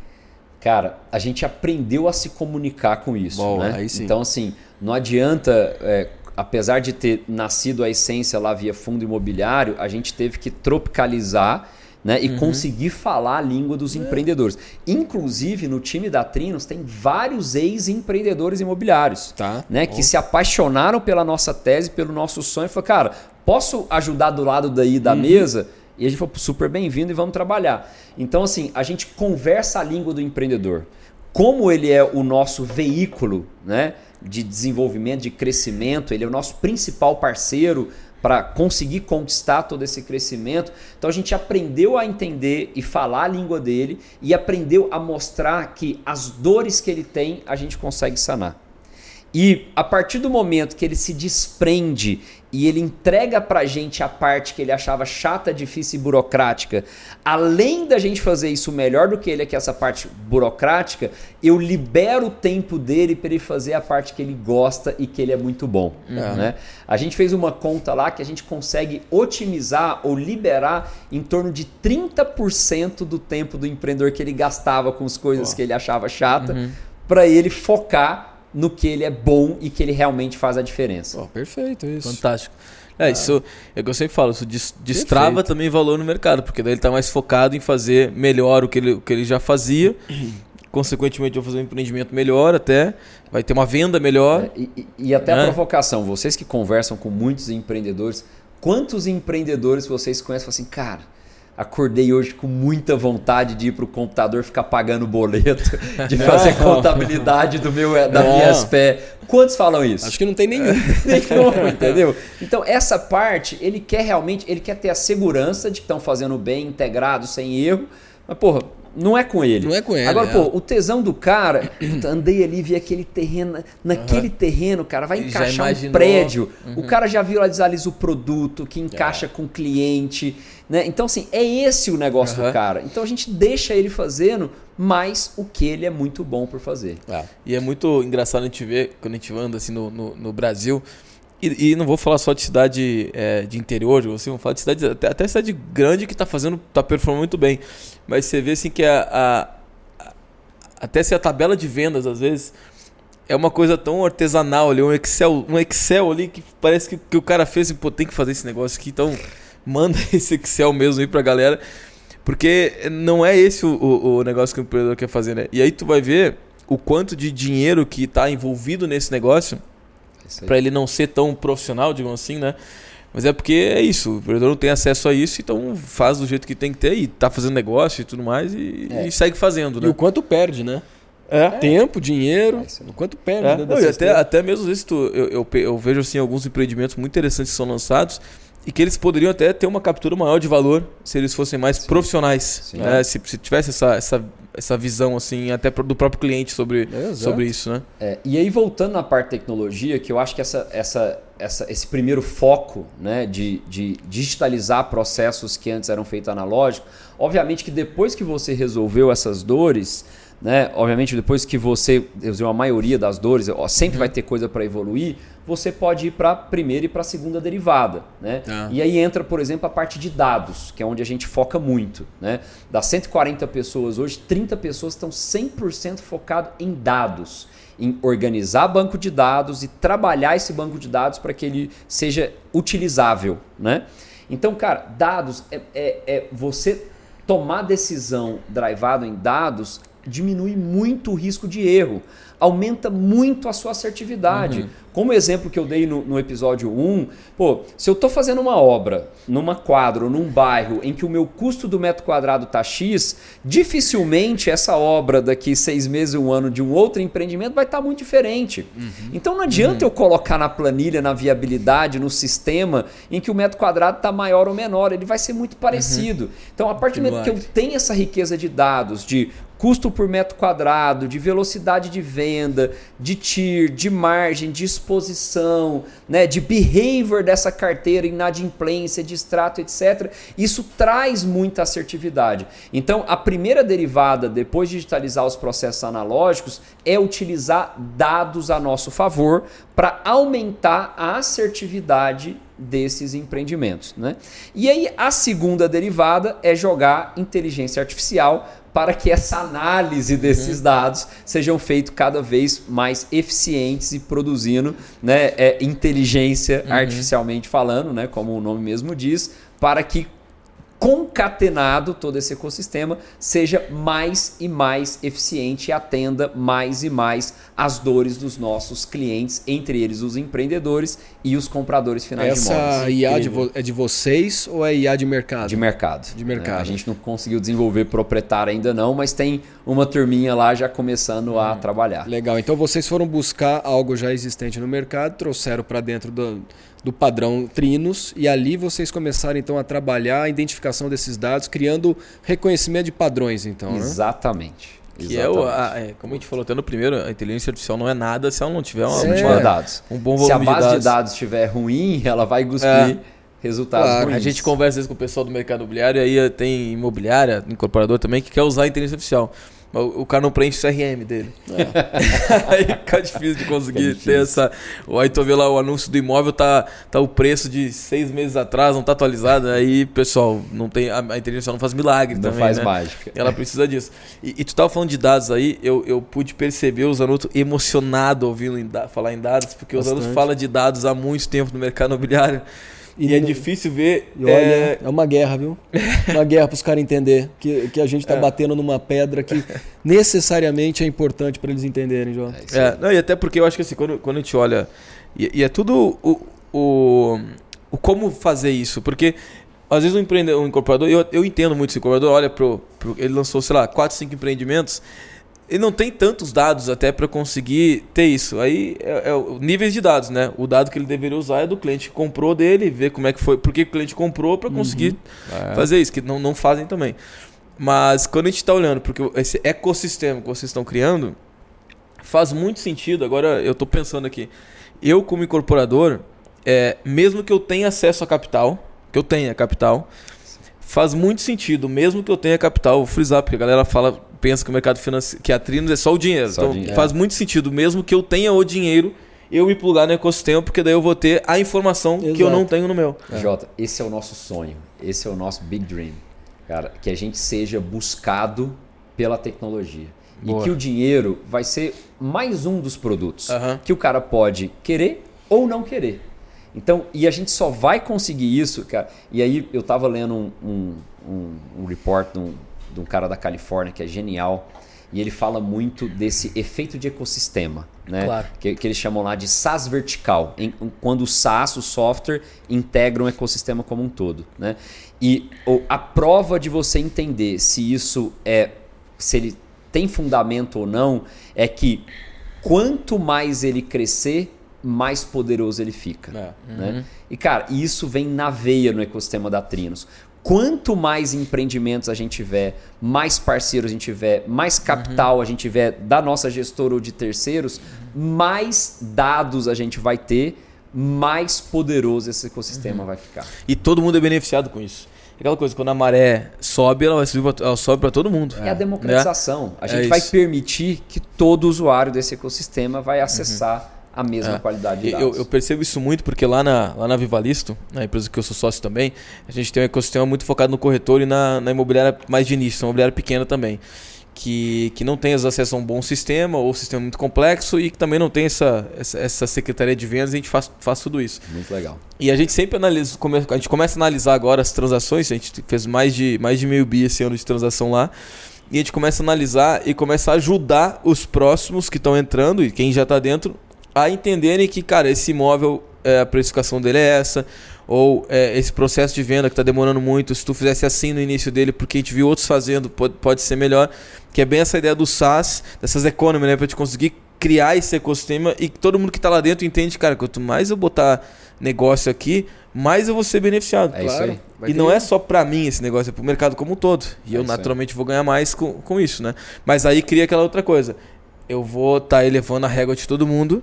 Cara, a gente aprendeu a se comunicar com isso. Bom, né? Então, assim, não adianta. É, apesar de ter nascido a essência lá via fundo imobiliário, a gente teve que tropicalizar né, e uhum. conseguir falar a língua dos empreendedores. Inclusive, no time da Trinos tem vários ex-empreendedores imobiliários tá. né, que se apaixonaram pela nossa tese, pelo nosso sonho e falaram, cara, posso ajudar do lado daí da uhum. mesa? E a gente falou, super bem-vindo e vamos trabalhar. Então, assim, a gente conversa a língua do empreendedor. Como ele é o nosso veículo né, de desenvolvimento, de crescimento, ele é o nosso principal parceiro para conseguir conquistar todo esse crescimento. Então a gente aprendeu a entender e falar a língua dele e aprendeu a mostrar que as dores que ele tem a gente consegue sanar. E a partir do momento que ele se desprende e ele entrega pra gente a parte que ele achava chata, difícil e burocrática, além da gente fazer isso melhor do que ele, que é essa parte burocrática, eu libero o tempo dele para ele fazer a parte que ele gosta e que ele é muito bom. Uhum. Né? A gente fez uma conta lá que a gente consegue otimizar ou liberar em torno de 30% do tempo do empreendedor que ele gastava com as coisas oh. que ele achava chata, uhum. para ele focar no que ele é bom e que ele realmente faz a diferença. Oh, perfeito, isso. Fantástico. É, isso é o que eu sempre falo, isso destrava Perfeito. também valor no mercado, porque daí ele está mais focado em fazer melhor o que ele, o que ele já fazia. [CLEARS THROAT] Consequentemente, vai fazer um empreendimento melhor até, vai ter uma venda melhor. É, e, e, até a provocação, vocês que conversam com muitos empreendedores, quantos empreendedores vocês conhecem falam assim, cara, Acordei hoje com muita vontade de ir para o computador ficar pagando boleto, [LAUGHS] de fazer contabilidade do meu, da Não. minha SPE. Quantos falam isso? Acho que não tem nenhum. [LAUGHS] Nenhum, [LAUGHS] entendeu? Então, essa parte, ele quer realmente, ele quer ter a segurança de que estão fazendo bem, integrado, sem erro. Mas, porra, não é com ele. Não é com ele, Agora, é. pô, o tesão do cara, andei ali, vi aquele terreno, naquele terreno, cara, vai encaixar um prédio. O cara já visualiza o produto, que encaixa com o cliente, né? Então, assim, é esse o negócio do Aham. cara. Então, a gente deixa ele fazendo mais o que ele é muito bom por fazer. E é muito engraçado a gente ver, quando a gente anda assim no, no, no Brasil, e, e não vou falar só de cidade é, de interior, assim, vou falar de cidade, até, até cidade grande que tá fazendo, tá performando muito bem. Mas você vê assim que a, a- a- até se a tabela de vendas, às vezes, é uma coisa tão artesanal ali, um Excel, um Excel ali que parece que, que o cara fez e, pô, tem que fazer esse negócio aqui, então manda [LAUGHS] esse Excel mesmo aí pra galera. Porque não é esse o, o, o negócio que o empreendedor quer fazer, né? E aí tu vai ver o quanto de dinheiro que está envolvido nesse negócio Isso para ele não ser tão profissional, digamos assim, né? Mas é porque é isso, o empreendedor não tem acesso a isso, então faz do jeito que tem que ter e tá fazendo negócio e tudo mais e, É. e segue fazendo, E né? o quanto perde, né? É. Tempo, dinheiro, É isso o quanto perde, É, né? não, e até, até mesmo tu, eu, eu, eu vejo assim, alguns empreendimentos muito interessantes que são lançados e que eles poderiam até ter uma captura maior de valor se eles fossem mais profissionais. Sim. né? Se, se tivesse essa, essa, essa visão assim, até do próprio cliente sobre, É, sobre isso, né? É, e aí, voltando na parte tecnologia, que eu acho que essa, essa, essa, esse primeiro foco né, de, de digitalizar processos que antes eram feitos analógicos, obviamente que depois que você resolveu essas dores, né, obviamente depois que você resolveu a maioria das dores, ó, sempre vai ter coisa para evoluir, você pode ir para a primeira e para a segunda derivada. Né? Ah. E aí entra, por exemplo, a parte de dados, que é onde a gente foca muito. Né? Das 140 pessoas hoje, 30 pessoas estão 100% focado em dados, em organizar banco de dados e trabalhar esse banco de dados para que ele seja utilizável. Né? Então, cara, dados é, é- é você tomar decisão drivado em dados diminui muito o risco de erro, aumenta muito a sua assertividade. Como o exemplo que eu dei no, no episódio 1, pô, se eu estou fazendo uma obra numa quadra num bairro em que o meu custo do metro quadrado tá X, dificilmente essa obra daqui seis meses, um ano de um outro empreendimento vai estar muito diferente. Então não adianta eu colocar na planilha, na viabilidade, no sistema, em que o metro quadrado está maior ou menor, ele vai ser muito parecido. Então a partir do momento que eu tenho essa riqueza de dados, de custo por metro quadrado, de velocidade de venda, de TIR, de margem, de exposição, né, de behavior dessa carteira, inadimplência, de extrato, etc. Isso traz muita assertividade. Então, a primeira derivada, depois de digitalizar os processos analógicos, é utilizar dados a nosso favor para aumentar a assertividade desses empreendimentos. Né? E aí, a segunda derivada é jogar inteligência artificial para que essa análise desses dados sejam feitos cada vez mais eficientes e produzindo né, é, inteligência artificialmente falando, né, como o nome mesmo diz, para que concatenado todo esse ecossistema seja mais e mais eficiente e atenda mais e mais as dores dos nossos clientes, entre eles os empreendedores e os compradores finais de Essa. IA de é de vocês ou é IA de mercado? De mercado. De mercado. É, a gente não conseguiu desenvolver proprietário ainda não, mas tem uma turminha lá já começando a trabalhar. Legal. Então vocês foram buscar algo já existente no mercado, trouxeram para dentro do, do padrão Trinos e ali vocês começaram então a trabalhar a identificação desses dados, criando reconhecimento de padrões, então, né? Exatamente. Que é, o, a- é, como a gente falou até no primeiro, a inteligência artificial não é nada se ela não tiver uma, É. tiver dados. um bom Se a volume base de de dados. dados estiver ruim, ela vai cuspir É. resultados Claro, ruins. A gente conversa às vezes com o pessoal do mercado imobiliário, e aí tem imobiliária, incorporador também, que quer usar a inteligência artificial. Mas o o cara não preenche o CRM dele. [LAUGHS] aí fica difícil de conseguir Fica ter essa. Aí tu vê lá o anúncio do imóvel, tá, tá o preço de seis meses atrás, não tá atualizado. Aí, pessoal, não tem, a, a inteligência não faz milagre não também. faz né? mágica. Ela precisa disso. E, e tu tava falando de dados aí, eu, eu pude perceber o Zanotto emocionado ouvindo em da- falar em dados, porque o Bastante. Zanotto fala de dados há muito tempo no mercado imobiliário. E, é no- difícil ver. E olha, é, é... uma guerra, viu? Uma guerra para os caras entender que, que a gente está É. batendo numa pedra que [LAUGHS] necessariamente é importante para eles entenderem, João. É É, não, e até porque eu acho que assim, quando, quando a gente olha. E, e é tudo o, o, o como fazer isso. Porque às vezes um, empreende, um incorporador, eu, eu entendo muito esse incorporador, olha pro, pro ele lançou, sei lá, 4, 5 empreendimentos, ele não tem tantos dados até para conseguir ter isso. Aí é, é níveis de dados, né? O dado que ele deveria usar é do cliente que comprou dele, ver como é que foi, por que o cliente comprou para conseguir uhum. é. fazer isso, que não, não fazem também. Mas quando a gente está olhando porque esse ecossistema que vocês estão criando, faz muito sentido. Agora eu estou pensando aqui, eu como incorporador, é, mesmo que eu tenha acesso a capital, que eu tenha capital, faz muito sentido, mesmo que eu tenha capital, vou frisar, porque a galera fala, pensa que o mercado financeiro, que a Trinos é só o dinheiro. Só então dinheiro. faz muito sentido, mesmo que eu tenha o dinheiro, eu me plugar no ecossistema, porque daí eu vou ter a informação Exato. que eu não tenho no meu. É. Jota, esse é o nosso sonho, esse é o nosso big dream, cara, que a gente seja buscado pela tecnologia. Boa. E que o dinheiro vai ser mais um dos produtos uhum. que o cara pode querer ou não querer. Então, e a gente só vai conseguir isso, cara. E aí eu tava lendo um, um, um, um report de um, de um cara da Califórnia que é genial. E ele fala muito desse efeito de ecossistema, né? Claro. Que, que eles chamam lá de SaaS vertical, em, quando o SaaS, o software, integra um ecossistema como um todo, né? E a prova de você entender se isso é, se ele tem fundamento ou não, é que quanto mais ele crescer, mais poderoso ele fica. É. Né? Uhum. E, cara, isso vem na veia no ecossistema da Trinos. Quanto mais empreendimentos a gente tiver, mais parceiros a gente tiver, mais capital uhum. a gente tiver da nossa gestora ou de terceiros, mais dados a gente vai ter, mais poderoso esse ecossistema uhum. vai ficar. E todo mundo é beneficiado com isso. Aquela coisa, quando a maré sobe, ela, vai subir pra, ela sobe para todo mundo. É a democratização. Né? A gente é vai permitir que todo usuário desse ecossistema vai acessar uhum a mesma é. qualidade de dados. Eu, eu, percebo isso muito porque lá na, lá na Vivalisto, na empresa que eu sou sócio também, a gente tem um ecossistema muito focado no corretor e na, na imobiliária mais de início, uma imobiliária pequena também. Que, que não tem acesso a um bom sistema ou um sistema muito complexo e que também não tem essa, essa, essa secretaria de vendas, a gente faz, faz tudo isso. Muito legal. E a gente sempre analisa, a gente começa a analisar agora as transações, a gente fez mais de, mais de meio bi esse ano de transação lá e a gente começa a analisar e começa a ajudar os próximos que estão entrando e quem já está dentro a entenderem que, cara, esse imóvel, é, a precificação dele é essa, ou é, esse processo de venda que está demorando muito, se tu fizesse assim no início dele, porque a gente viu outros fazendo, pode, pode ser melhor, que é bem essa ideia do SaaS, dessas economy, né, para te conseguir criar esse ecossistema e que todo mundo que está lá dentro entende, cara, quanto mais eu botar negócio aqui, mais eu vou ser beneficiado. É claro. E não é só para mim esse negócio, é para o mercado como um todo. E é eu naturalmente aí. vou ganhar mais com, com isso, né? Mas aí cria aquela outra coisa. Eu vou estar tá elevando a régua de todo mundo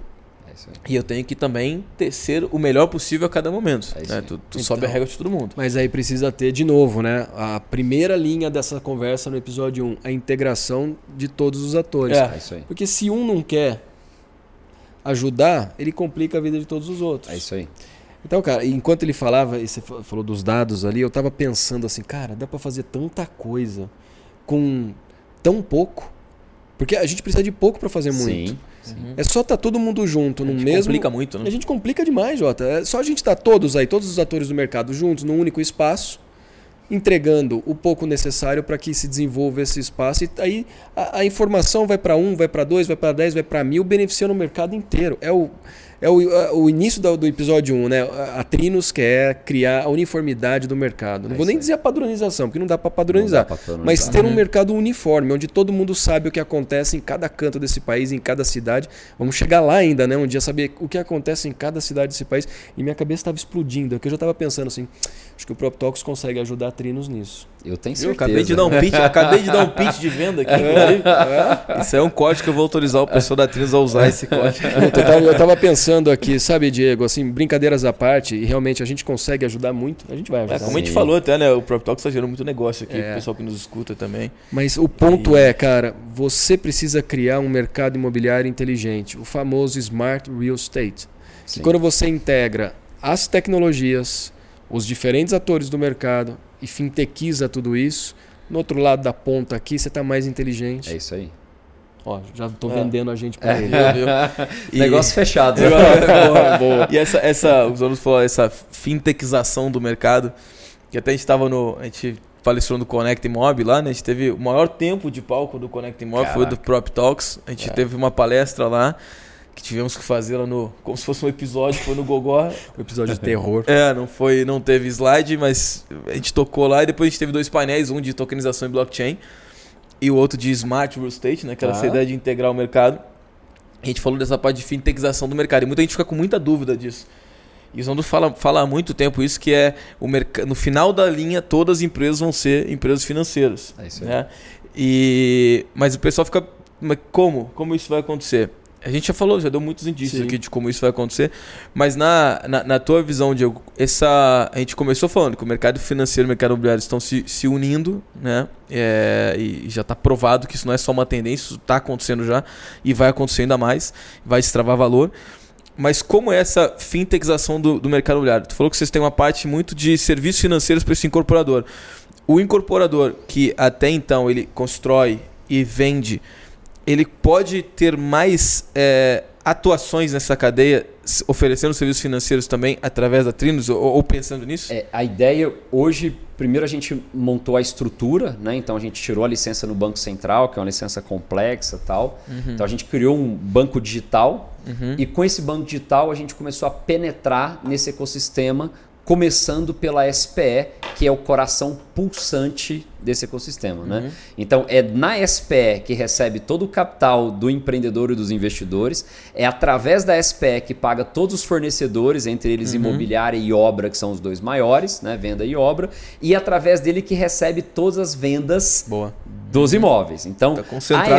e eu tenho que também ter, ser o melhor possível a cada momento. É né? Tu, tu então, sobe a regra de todo mundo. Mas aí precisa ter, de novo, né? A primeira linha dessa conversa no episódio 1, a integração de todos os atores. É. é isso aí. Porque se um não quer ajudar, ele complica a vida de todos os outros. É isso aí. Então, cara, enquanto ele falava, e você falou dos dados ali, eu tava pensando assim, cara, dá para fazer tanta coisa com tão pouco. Porque a gente precisa de pouco para fazer muito. Sim. Uhum. É só estar tá todo mundo junto no mesmo. complica muito, né? A gente complica demais, Jota. É só a gente estar tá todos aí, todos os atores do mercado juntos, num único espaço, entregando o pouco necessário para que se desenvolva esse espaço. E aí a, a informação vai para um, vai para dois, vai para dez, vai para mil, beneficiando o mercado inteiro. É o é o, o início do, do, episódio 1, né? A Trinos quer criar a uniformidade do mercado. Não é vou nem dizer a padronização, porque não dá para padronizar. Mas ter um uhum. mercado uniforme, onde todo mundo sabe o que acontece em cada canto desse país, em cada cidade. Vamos chegar lá ainda, né? Um dia saber o que acontece em cada cidade desse país. E minha cabeça estava explodindo, porque eu já estava pensando assim, acho que o PropTalks consegue ajudar a Trinos nisso. Eu tenho certeza. Eu acabei de dar um pitch, acabei de dar um pitch de venda aqui. [LAUGHS] É. Isso é um código que eu vou autorizar o pessoal da Trinos a usar esse código. [LAUGHS] Eu estava pensando aqui, sabe, Diego, assim, brincadeiras à parte, e realmente a gente consegue ajudar muito, a gente vai ajudar. É, como Sim. a gente falou até, né? O Prop Talk está gerando muito negócio aqui, é. o pessoal que nos escuta também. Mas o ponto e... é, cara, você precisa criar um mercado imobiliário inteligente, o famoso Smart Real Estate. Que quando você integra as tecnologias, os diferentes atores do mercado e fintechiza tudo isso, no outro lado da ponta aqui você está mais inteligente. É isso aí. Ó, já estou é. vendendo a gente para é. ele. [LAUGHS] e... Negócio fechado. [LAUGHS] boa, boa. E essa, essa, os alunos falaram, essa fintechização do mercado, que até a gente estava no. A gente palestrou no Connect Mob lá, né? A gente teve o maior tempo de palco do Connect Mob, Caraca. foi do Prop Talks. A gente Caraca. teve uma palestra lá. Que tivemos que fazer lá no. Como se fosse um episódio, foi no Gogó. [LAUGHS] Um episódio de terror. É, não foi, não teve slide, mas a gente tocou lá e depois a gente teve dois painéis, um de tokenização e blockchain e o outro de smart real estate, né, que era Tá. essa ideia de integrar o mercado. A gente falou dessa parte de fintechização do mercado e muita gente fica com muita dúvida disso. E o Zondo fala, fala há muito tempo isso, que é o mercado. No final da linha, todas as empresas vão ser empresas financeiras. É isso aí. né? E, mas o pessoal fica. Mas como? Como isso vai acontecer? A gente já falou, já deu muitos indícios Sim. aqui de como isso vai acontecer. Mas na, na, na tua visão, Diego, essa, a gente começou falando que o mercado financeiro e o mercado imobiliário estão se, se unindo, né? É, e já está provado que isso não é só uma tendência, isso está acontecendo já e vai acontecer ainda mais, vai extravar valor. Mas como é essa fintechização do, do mercado imobiliário? Tu falou que vocês têm uma parte muito de serviços financeiros para esse incorporador. O incorporador que até então ele constrói e vende, ele pode ter mais é, atuações nessa cadeia, oferecendo serviços financeiros também através da Trinos, ou, ou pensando nisso? É, a ideia hoje, primeiro a gente montou a estrutura, né? Então a gente tirou a licença no Banco Central, que é uma licença complexa e tal. Então a gente criou um banco digital e com esse banco digital a gente começou a penetrar nesse ecossistema, começando pela SPE, que é o coração pulsante desse ecossistema, né? Então é na SPE que recebe todo o capital do empreendedor e dos investidores, é através da SPE que paga todos os fornecedores, entre eles imobiliária e obra, que são os dois maiores, né? Venda e obra, e através dele que recebe todas as vendas Boa. dos imóveis. Então, Tá a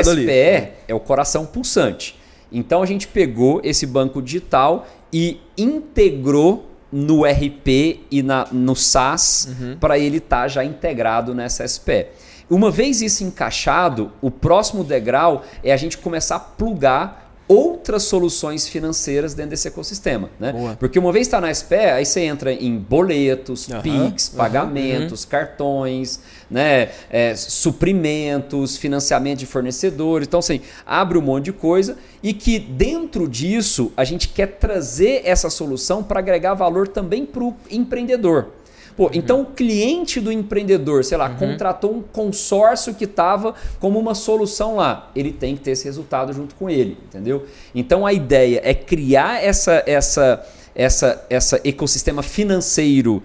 ali. SPE é o coração pulsante. Então a gente pegou esse banco digital e integrou no RP e na, no SaaS Uhum. para ele estar já integrado nessa SPE. Uma vez isso encaixado, o próximo degrau é a gente começar a plugar outras soluções financeiras dentro desse ecossistema, né? Boa. Porque uma vez está na SPE, aí você entra em boletos, PIX, aham, pagamentos, cartões, né, é, suprimentos, financiamento de fornecedores. Então, assim, abre um monte de coisa e que dentro disso a gente quer trazer essa solução para agregar valor também para o empreendedor. Pô, então o cliente do empreendedor, sei lá, contratou um consórcio que estava como uma solução lá. Ele tem que ter esse resultado junto com ele, entendeu? Então a ideia é criar essa, essa, essa, essa ecossistema financeiro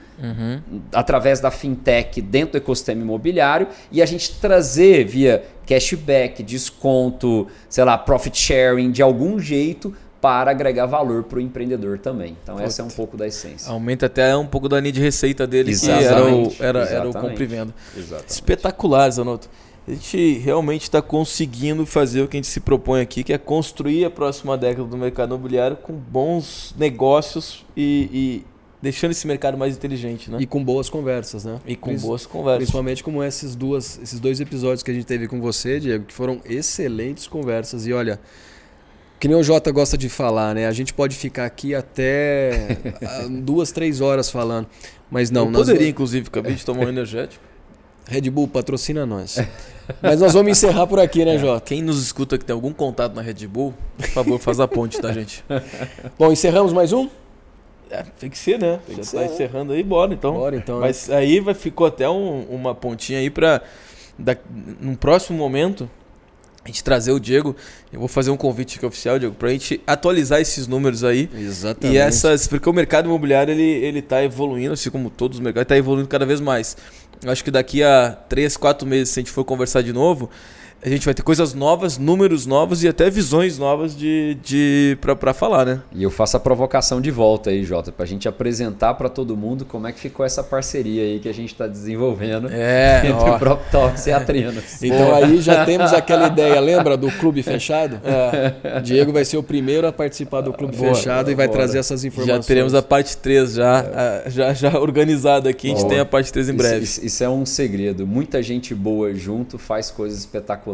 através da fintech dentro do ecossistema imobiliário e a gente trazer via cashback, desconto, sei lá, profit sharing de algum jeito para agregar valor para o empreendedor também. Então essa é um pouco da essência. Aumenta até um pouco da linha de receita dele, que era o, Exatamente, era, era o exatamente. compra e venda. Exatamente. Espetacular, Zanotto. A gente realmente está conseguindo fazer o que a gente se propõe aqui, que é construir a próxima década do mercado imobiliário com bons negócios e, e deixando esse mercado mais inteligente, né? E com boas conversas, né? E, com Pris- boas conversas. Principalmente como esses, duas, esses dois episódios que a gente teve com você, Diego, que foram excelentes conversas. E olha, que nem o Jota gosta de falar, né? A gente pode ficar aqui até ah, duas, três horas falando. Mas não, Eu nós poderia, inclusive, acabei de tomar um [LAUGHS] energético. Red Bull patrocina nós. Mas nós vamos encerrar por aqui, né, Jota? Quem nos escuta que tem algum contato na Red Bull, por favor, faz a ponte, tá, gente? [LAUGHS] Bom, encerramos mais um? É, tem que ser, né? Tem Já tá ser, né? encerrando aí, bora então. Bora então. né? Mas aí vai, ficou até um- uma pontinha aí pra. Da, num próximo momento, a gente trazer o Diego. Eu vou fazer um convite aqui oficial, Diego, pra gente atualizar esses números aí. Exatamente. E essas. Porque o mercado imobiliário ele, ele tá evoluindo, assim como todos os mercados, tá evoluindo cada vez mais. Eu acho que daqui a 3, 4 meses, se a gente for conversar de novo, a gente vai ter coisas novas, números novos e até visões novas de, de, pra, pra falar, né? E eu faço a provocação de volta aí, Jota, para a gente apresentar para todo mundo como é que ficou essa parceria aí que a gente está desenvolvendo É, [LAUGHS] entre ó. o Prop Talks e a Trinos. [LAUGHS] Então aí já temos aquela ideia, lembra do clube fechado? [LAUGHS] Diego vai ser o primeiro a participar do clube Boa, fechado e vai bora. trazer essas informações. Já teremos a parte 3 já, a- já, já organizada aqui. A gente Boa. tem a parte 3 em Isso- breve. Isso, isso é um segredo. Muita gente boa junto faz coisas espetaculares.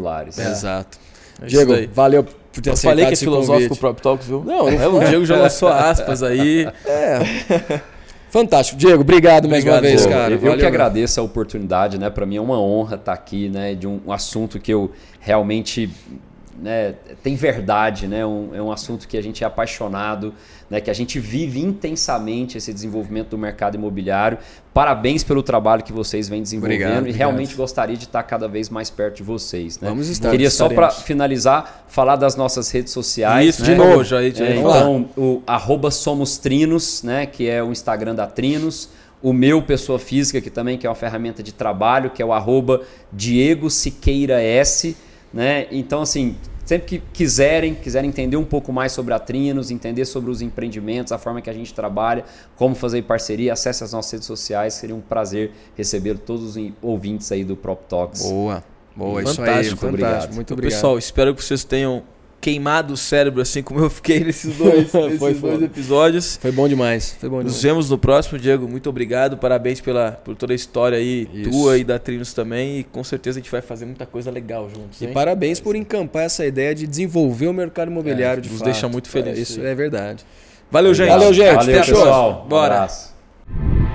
Exato. É isso Diego, daí. valeu por ter Eu aceitado falei que é filosófico o. Prop Talks, viu? Não, não É, o. Diego já lançou [LAUGHS] aspas aí. É. [LAUGHS] Fantástico. Diego, obrigado mais uma vez, Diego. cara. eu, eu Valeu, que agradeço a oportunidade, né? Para mim é uma honra estar aqui, né? De um, um assunto que eu realmente né, tem verdade, né? Um, é um assunto que a gente é apaixonado, né, que a gente vive intensamente esse desenvolvimento do mercado imobiliário. Parabéns pelo trabalho que vocês vêm desenvolvendo Obrigado, e obrigado. realmente gostaria de estar cada vez mais perto de vocês. Né? Vamos estar, Queria só para finalizar falar das nossas redes sociais. Isso, né? de novo, já, já É, então, o arroba Somos Trinos, né, que é o Instagram da Trinos. O meu, pessoa física, que também que é uma ferramenta de trabalho, que é o arroba Diego Siqueira S. Né? Então, assim, sempre que quiserem, quiserem entender um pouco mais sobre a Trinos, entender sobre os empreendimentos, a forma que a gente trabalha, como fazer parceria, acesse as nossas redes sociais. Seria um prazer receber todos os ouvintes aí do Prop Talks. Boa, boa, isso aí. Fantástico, Fantástico, obrigado. muito Então, obrigado. Pessoal, espero que vocês tenham queimado o cérebro assim como eu fiquei nesses dois, [LAUGHS] nesses Foi dois episódios. Foi bom demais, foi bom Nos demais. vemos no próximo, Diego. Muito obrigado. Parabéns pela, por toda a história aí, Isso. tua e da Trinos também. E com certeza a gente vai fazer muita coisa legal juntos. E hein? parabéns por encampar essa ideia de desenvolver o mercado imobiliário É, de nos fato. deixa muito felizes. É, Isso é verdade. Valeu, gente. Valeu, gente. Valeu, Até a Fechou. próxima. pessoal. Um Bora. abraço.